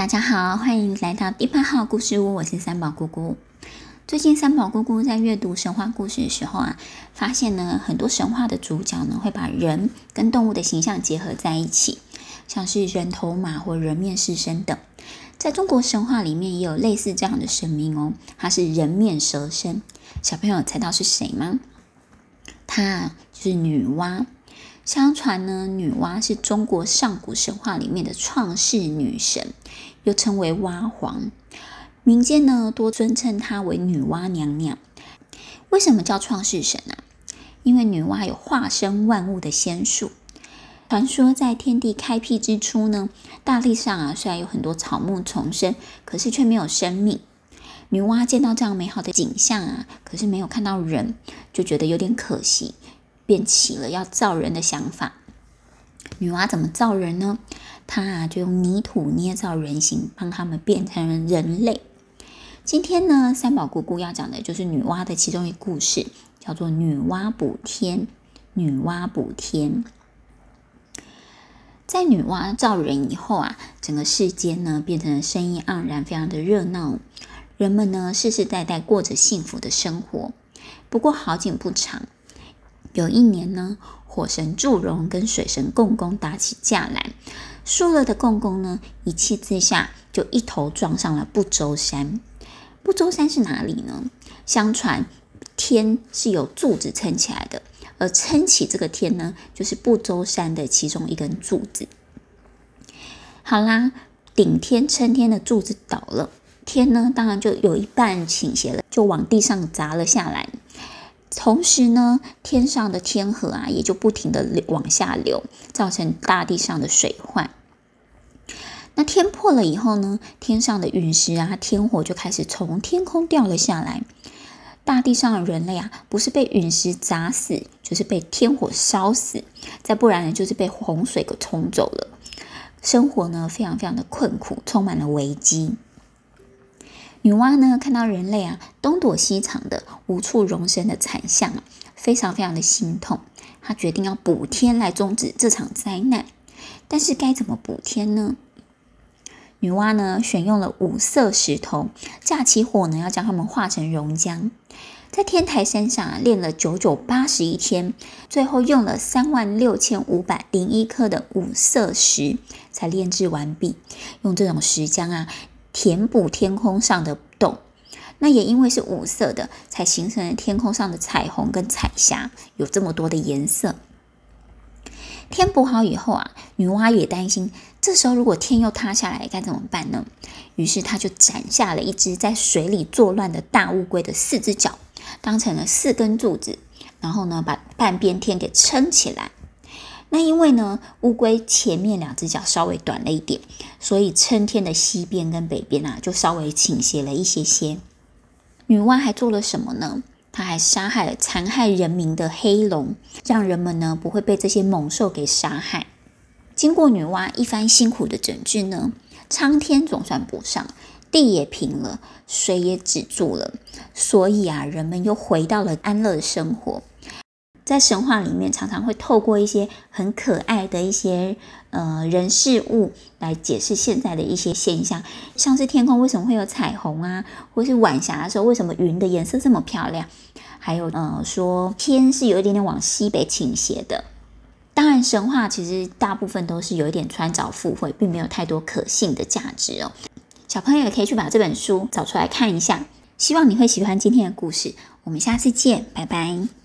大家好，欢迎来到第八号故事屋，我是三宝姑姑。最近三宝姑姑在阅读神话故事的时候啊，发现呢很多神话的主角呢会把人跟动物的形象结合在一起，像是人头马或人面狮身等。在中国神话里面也有类似这样的神明哦，他是人面蛇身。小朋友猜到是谁吗？她就是女娲。相传呢，女娲是中国上古神话里面的创世女神，又称为娲皇。民间呢多尊称她为女娲娘娘。为什么叫创世神啊？因为女娲有化身万物的仙术。传说在天地开辟之初呢，大地上啊虽然有很多草木丛生，可是却没有生命。女娲见到这样美好的景象啊，可是没有看到人，就觉得有点可惜。便起了要造人的想法。女娲怎么造人呢？她啊就用泥土捏造人形，帮他们变成了人类。今天呢，三宝姑姑要讲的就是女娲的其中一个故事，叫做女娲补天。女娲补天，在女娲造人以后啊，整个世间呢变成了生意盎然，非常的热闹。人们呢世世代代过着幸福的生活。不过好景不长。有一年呢，火神祝融跟水神共工打起架来，输了的共工呢，一气之下就一头撞上了不周山。不周山是哪里呢？相传天是由柱子撑起来的，而撑起这个天呢，就是不周山的其中一根柱子。好啦，顶天撑天的柱子倒了，天呢，当然就有一半倾斜了，就往地上砸了下来。同时呢，天上的天河啊，也就不停的往下流，造成大地上的水患。那天破了以后呢，天上的陨石啊、天火就开始从天空掉了下来。大地上的人类啊，不是被陨石砸死，就是被天火烧死，再不然呢，就是被洪水给冲走了。生活呢，非常非常的困苦，充满了危机。女娲呢，看到人类啊东躲西藏的、无处容身的惨象，非常非常的心痛。她决定要补天来终止这场灾难。但是该怎么补天呢？女娲呢，选用了五色石头，架起火呢，要将它们化成熔浆，在天台山上啊炼了九九八十一天，最后用了三万六千五百零一颗的五色石才炼制完毕。用这种石浆啊。填补天空上的洞，那也因为是五色的，才形成了天空上的彩虹跟彩霞，有这么多的颜色。填补好以后啊，女娲也担心，这时候如果天又塌下来该怎么办呢？于是她就斩下了一只在水里作乱的大乌龟的四只脚，当成了四根柱子，然后呢，把半边天给撑起来。那因为呢，乌龟前面两只脚稍微短了一点，所以春天的西边跟北边啊，就稍微倾斜了一些些。女娲还做了什么呢？她还杀害了残害人民的黑龙，让人们呢不会被这些猛兽给杀害。经过女娲一番辛苦的整治呢，苍天总算补上，地也平了，水也止住了，所以啊，人们又回到了安乐的生活。在神话里面，常常会透过一些很可爱的一些呃人事物来解释现在的一些现象，像是天空为什么会有彩虹啊，或是晚霞的时候为什么云的颜色这么漂亮，还有呃说天是有一点点往西北倾斜的。当然，神话其实大部分都是有一点穿凿附会，并没有太多可信的价值哦。小朋友也可以去把这本书找出来看一下。希望你会喜欢今天的故事，我们下次见，拜拜。